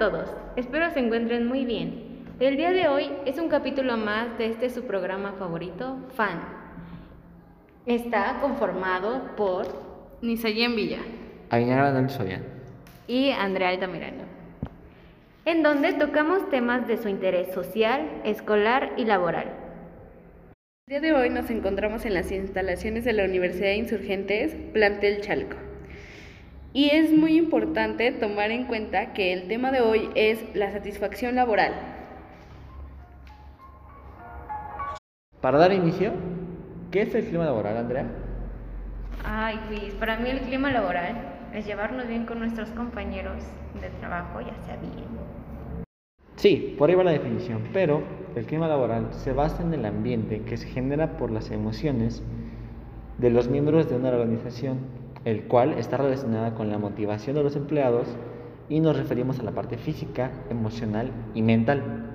todos, espero se encuentren muy bien. El día de hoy es un capítulo más de este su programa favorito, Fan. Está conformado por Nisayen Villa. Ainara Nelsoyan. y Andrea Altamirano, en donde tocamos temas de su interés social, escolar y laboral. El día de hoy nos encontramos en las instalaciones de la Universidad de Insurgentes, Plantel Chalco. Y es muy importante tomar en cuenta que el tema de hoy es la satisfacción laboral. Para dar inicio, ¿qué es el clima laboral, Andrea? Ay, Luis, para mí el clima laboral es llevarnos bien con nuestros compañeros de trabajo, ya sea bien. Sí, por ahí va la definición, pero el clima laboral se basa en el ambiente que se genera por las emociones de los miembros de una organización, el cual está relacionada con la motivación de los empleados y nos referimos a la parte física, emocional y mental.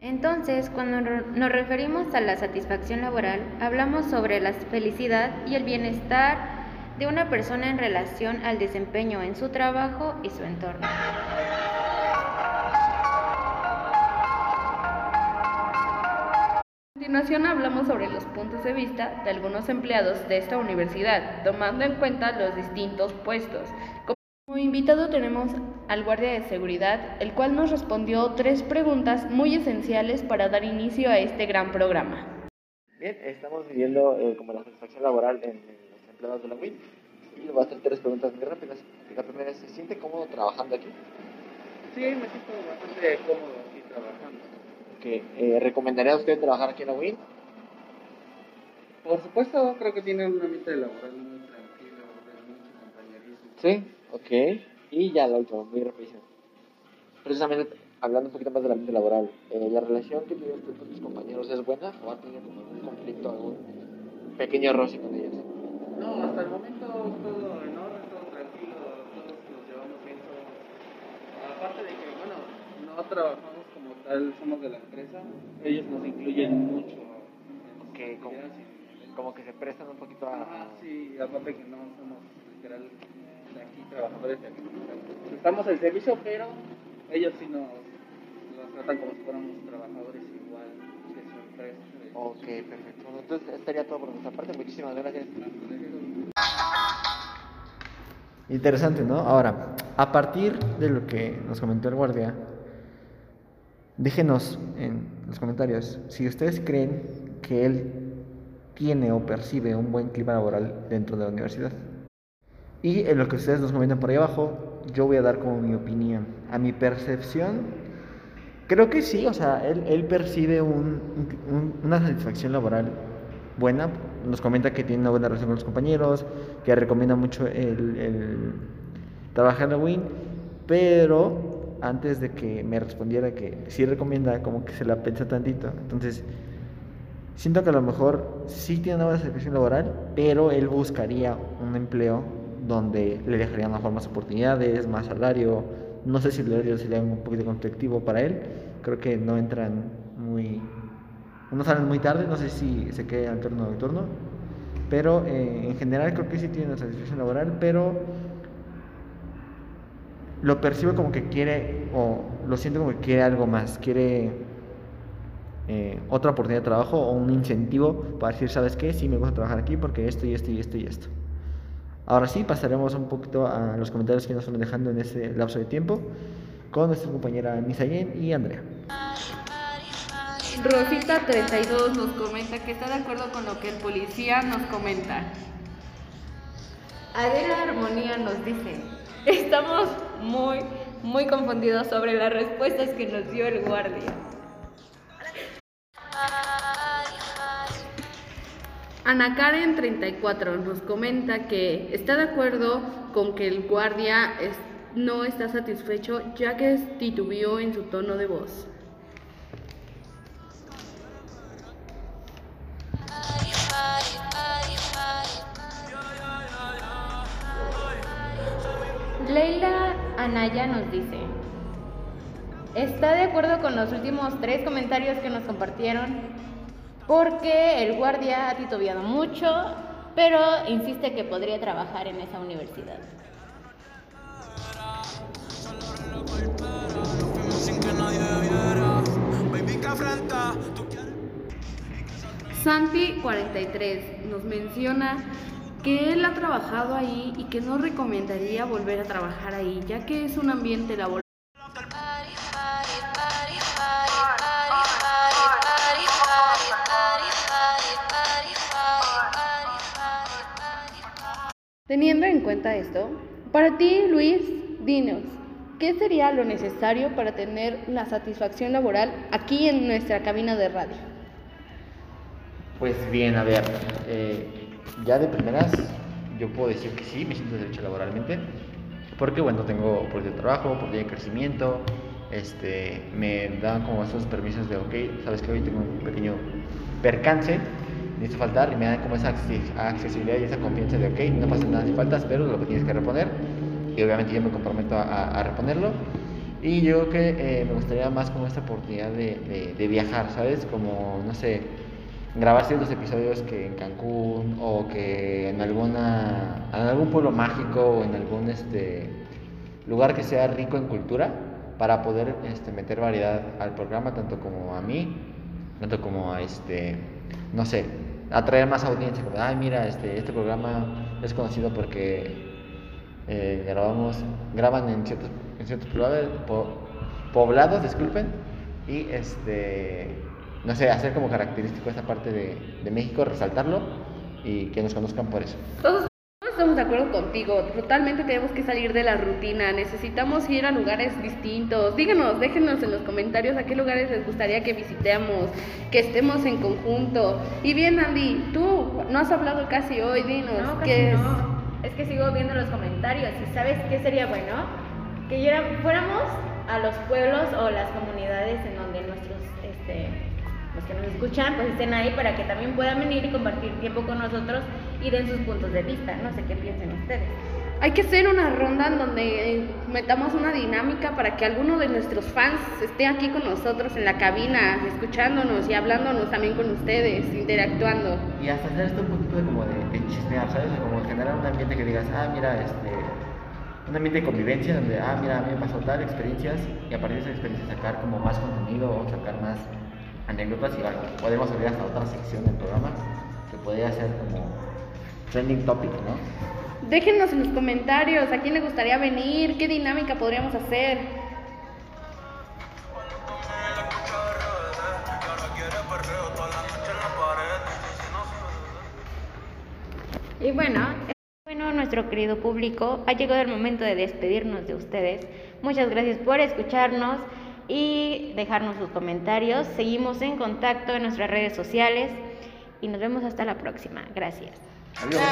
Entonces, cuando nos referimos a la satisfacción laboral, hablamos sobre la felicidad y el bienestar de una persona en relación al desempeño en su trabajo y su entorno. Continuación hablamos sobre los puntos de vista de algunos empleados de esta universidad, tomando en cuenta los distintos puestos. Como invitado tenemos al guardia de seguridad, el cual nos respondió tres preguntas muy esenciales para dar inicio a este gran programa. Bien, estamos viviendo eh, como la satisfacción laboral en, en los empleados de la WIN y le voy a hacer tres preguntas muy rápidas. La primera es, ¿se siente cómodo trabajando aquí? Sí, me siento bastante cómodo. Que, eh, ¿Recomendaría a usted trabajar aquí en la WIN? Por supuesto, creo que tiene un ambiente laboral muy tranquilo, de mucho compañerismo. Sí, ok. Y ya la última, muy rapidísimo. Precisamente, hablando un poquito más del ambiente laboral, eh, ¿la relación que tiene usted con sus compañeros es buena o ha tenido algún conflicto, algún pequeño roce con ellos? No, hasta el momento todo en orden, todo tranquilo, todos nos llevamos bien. Todos. Aparte de que, no trabajamos como tal, somos de la empresa, ellos nos incluyen mucho. en sus Ok, como, como que se prestan un poquito a... Ah, sí, aparte que no somos literal de aquí, trabajadores de aquí. Estamos al servicio, pero ellos sí nos, nos tratan como si fuéramos trabajadores igual que su empresa. Ok, perfecto. Bueno, Entonces estaría todo por nuestra parte. Muchísimas gracias. Interesante, ¿no? Ahora, a partir de lo que nos comentó el guardia, déjenos en los comentarios si ustedes creen que él tiene o percibe un buen clima laboral dentro de la universidad. Y en lo que ustedes nos comentan por ahí abajo, yo voy a dar como mi opinión. A mi percepción, creo que sí, o sea, él, percibe un- un- una satisfacción laboral buena. Nos comenta que tiene una buena relación con los compañeros, que recomienda mucho el, el trabajar en la WIN, pero antes de que me respondiera que sí recomienda, como que se la pensa tantito. Entonces, siento que a lo mejor sí tiene una buena satisfacción laboral, pero él buscaría un empleo donde le dejarían mejor más oportunidades, más salario. No sé si el horario sería un poquito conflictivo para él. Creo que no entran muy. No salen muy tarde, no sé si se queda al turno nocturno. Pero eh, en general creo que sí tiene una satisfacción laboral, pero lo percibo como que quiere, o lo siento como que quiere algo más, quiere eh, otra oportunidad de trabajo o un incentivo para decir, ¿sabes qué? Sí, me gusta trabajar aquí porque esto y esto y esto y esto. Ahora sí, pasaremos un poquito a los comentarios que nos están dejando en este lapso de tiempo con nuestra compañera Misayen y Andrea. Rosita32 nos comenta que está de acuerdo con lo que el policía nos comenta. Adela Armonía nos dice, estamos muy, muy confundidos sobre las respuestas que nos dio el guardia. Ana Karen 34 nos comenta que está de acuerdo con que el guardia es- no está satisfecho ya que titubeó en su tono de voz. Anaya nos dice, está de acuerdo con los últimos tres comentarios que nos compartieron, porque el guardia ha titubeado mucho, pero insiste que podría trabajar en esa universidad. Santi 43 nos menciona que él ha trabajado ahí y que no recomendaría volver a trabajar ahí, ya que es un ambiente laboral. Teniendo en cuenta esto, para ti, Luis, dinos, ¿qué sería lo necesario para tener la satisfacción laboral aquí en nuestra cabina de radio? Pues bien, a ver, eh, ya de primeras yo puedo decir que sí, me siento derecho laboralmente, porque bueno, tengo por de trabajo, por de crecimiento, este, me dan como esos permisos de, ok, sabes que hoy tengo un pequeño percance, necesito faltar y me dan como esa accesibilidad y esa confianza de, ok, no pasa nada si faltas, pero lo que tienes que reponer y obviamente yo me comprometo a, reponerlo. Y yo creo que eh, me gustaría más como esta oportunidad de, de, viajar, ¿sabes? Como, no sé, grabar ciertos episodios que en Cancún o que en alguna en algún pueblo mágico o en algún este lugar que sea rico en cultura para poder este, meter variedad al programa tanto como a mí tanto como a este no sé atraer más audiencia, como, ay, mira, este, este programa es conocido porque eh, grabamos, graban en ciertos, en ciertos poblados, disculpen, y este, no sé, hacer como característico esta parte de, de México, resaltarlo y que nos conozcan por eso. Todos estamos de acuerdo contigo. Totalmente tenemos que salir de la rutina. Necesitamos ir a lugares distintos. Díganos, déjenos en los comentarios a qué lugares les gustaría que visitemos, que estemos en conjunto. Y bien, Andy, tú no has hablado casi hoy. Dinos, no, ¿qué es? Es que sigo viendo los comentarios. ¿Y sabes qué sería bueno? Que fuéramos a los pueblos o las comunidades en donde nuestros los que nos escuchan pues estén ahí para que también puedan venir y compartir tiempo con nosotros y den sus puntos de vista. No sé qué piensen ustedes. Hay que hacer una ronda en donde eh, metamos una dinámica para que alguno de nuestros fans esté aquí con nosotros en la cabina, escuchándonos y hablándonos también con ustedes, interactuando. Y hasta hacer esto un poquito de como de, chismear, ¿sabes? Como generar un ambiente que digas, ah, mira, este, un ambiente de convivencia donde, ah, mira, a mí me pasó tal experiencias y a partir de esa experiencia sacar como más contenido o sacar más anécdotas y podemos abrir hasta otra sección del programa que podría ser como trending topic, ¿no? Déjenos en los comentarios a quién le gustaría venir, qué dinámica podríamos hacer. Y bueno, bueno, nuestro querido público, ha llegado el momento de despedirnos de ustedes. Muchas gracias por escucharnos y dejarnos sus comentarios. Seguimos en contacto en nuestras redes sociales y nos vemos hasta la próxima. Gracias. Adiós.